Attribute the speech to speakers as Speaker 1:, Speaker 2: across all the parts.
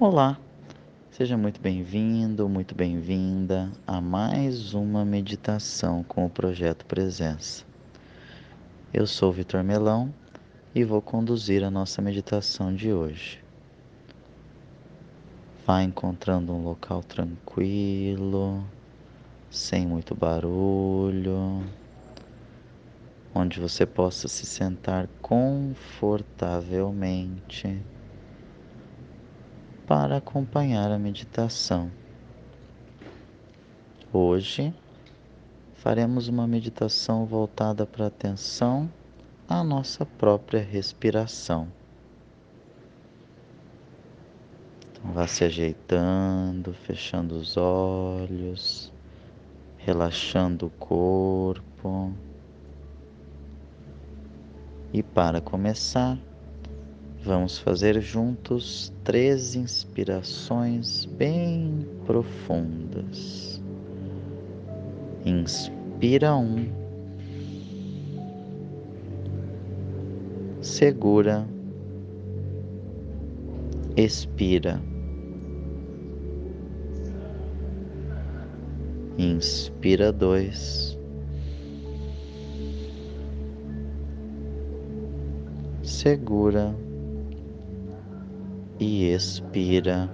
Speaker 1: Olá, seja muito bem-vindo, muito bem-vinda a mais uma meditação com o Projeto Presença. Eu sou Vitor Melão e vou conduzir a nossa meditação de hoje. Vá encontrando um local tranquilo, sem muito barulho, onde você possa se sentar confortavelmente para acompanhar a meditação. Hoje faremos uma meditação voltada para a atenção à nossa própria respiração. Então, vá se ajeitando, fechando os olhos, relaxando o corpo. E para começar, Vamos fazer juntos três inspirações bem profundas. Inspira um, segura, expira. Inspira dois. Segura e expira.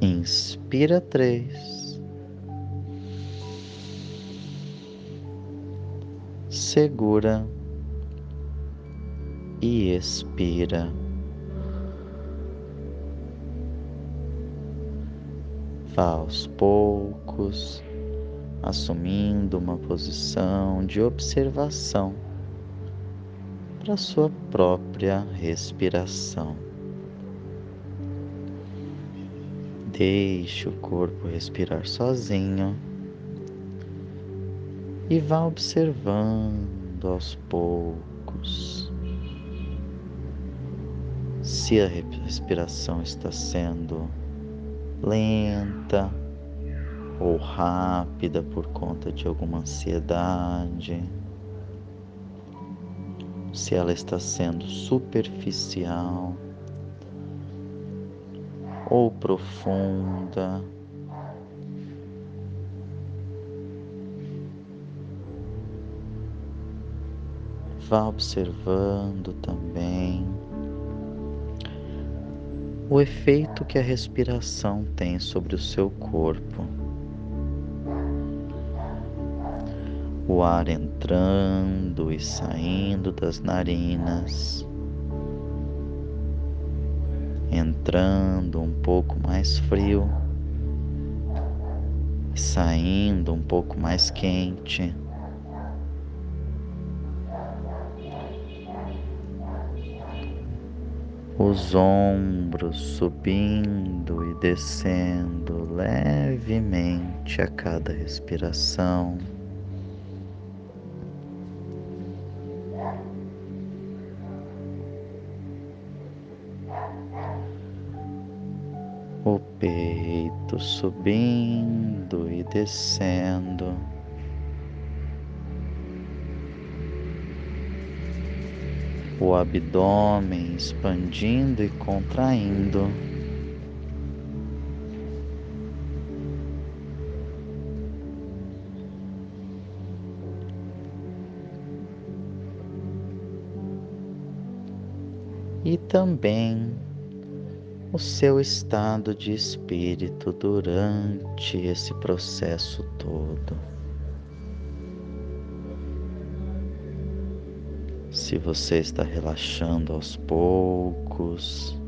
Speaker 1: Inspira três. Segura e expira. Vá aos poucos, assumindo uma posição de observação para sua própria respiração. Deixe o corpo respirar sozinho e vá observando aos poucos se a respiração está sendo lenta ou rápida por conta de alguma ansiedade se ela está sendo superficial ou profunda. Vá observando também o efeito que a respiração tem sobre o seu corpo. O ar entrando e saindo das narinas, entrando um pouco mais frio saindo um pouco mais quente. Os ombros subindo e descendo levemente a cada respiração. O peito subindo e descendo. O abdômen expandindo e contraindo. E também o seu estado de espírito durante esse processo todo. Se você está relaxando aos poucos,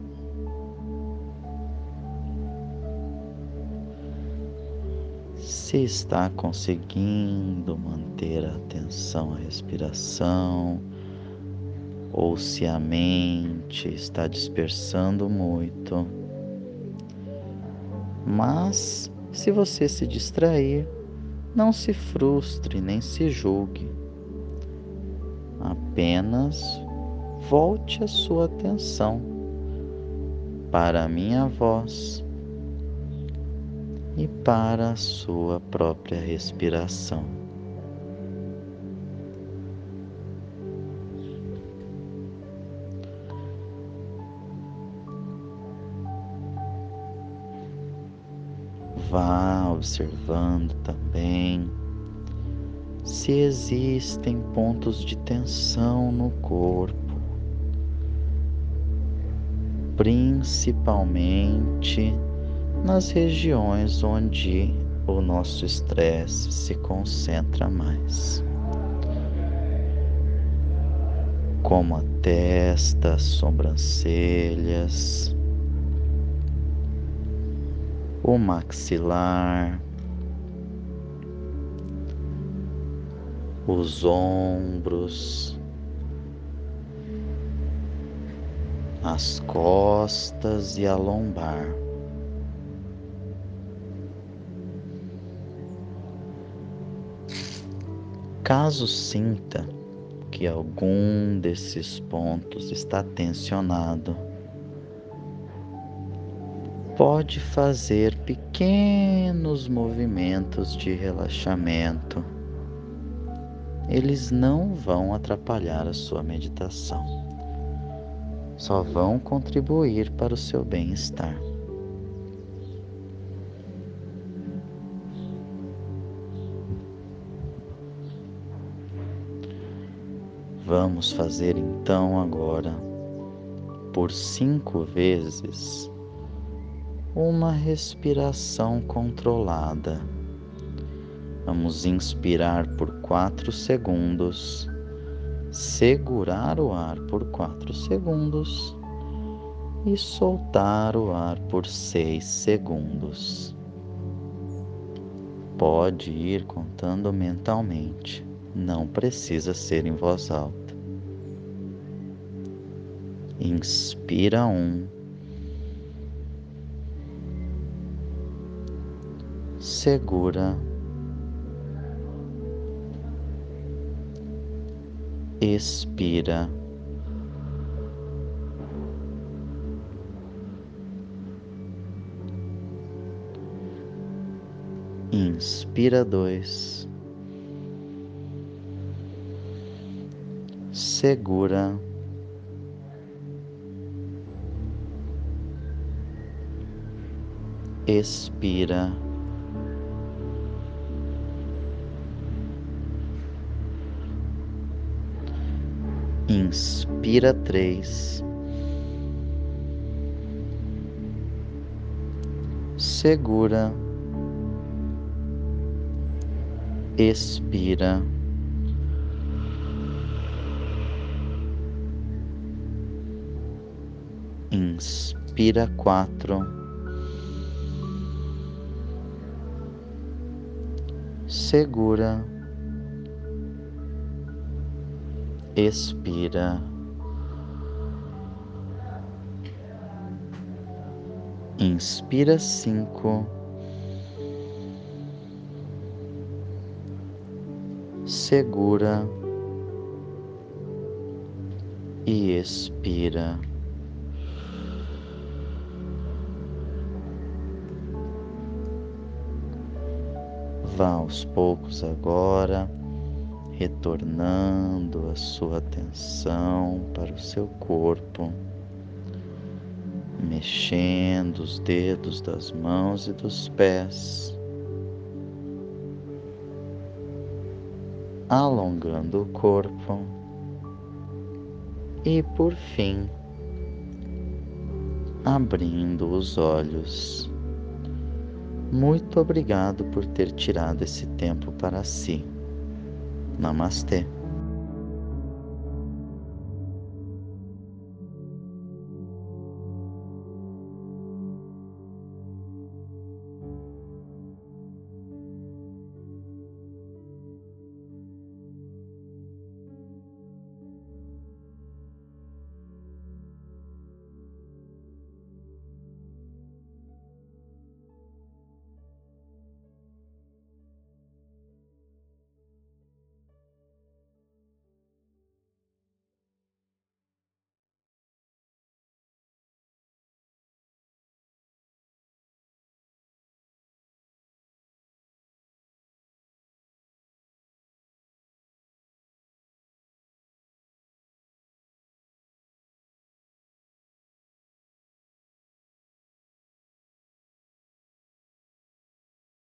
Speaker 1: se está conseguindo manter a atenção à respiração, ou se a mente está dispersando muito. Mas, se você se distrair, não se frustre nem se julgue. Apenas volte a sua atenção para a minha voz e para a sua própria respiração. Vá observando também se existem pontos de tensão no corpo, principalmente nas regiões onde o nosso estresse se concentra mais. Como a testa, sobrancelhas, o maxilar, os ombros, as costas e a lombar. Caso sinta que algum desses pontos está tensionado, pode fazer pequenos movimentos de relaxamento eles não vão atrapalhar a sua meditação, só vão contribuir para o seu bem-estar. Vamos fazer então agora, por cinco vezes, uma respiração controlada Vamos inspirar por quatro segundos, segurar o ar por quatro segundos e soltar o ar por seis segundos. Pode ir contando mentalmente, não precisa ser em voz alta. Inspira um. Segura expira. Inspira dois, segura, expira. Inspira três. Segura. Expira. Inspira quatro. Segura expira. Inspira cinco. Segura e expira. Vá aos poucos agora retornando a sua atenção para o seu corpo, mexendo os dedos das mãos e dos pés, alongando o corpo e, por fim, abrindo os olhos. Muito obrigado por ter tirado esse tempo para si. Namastê.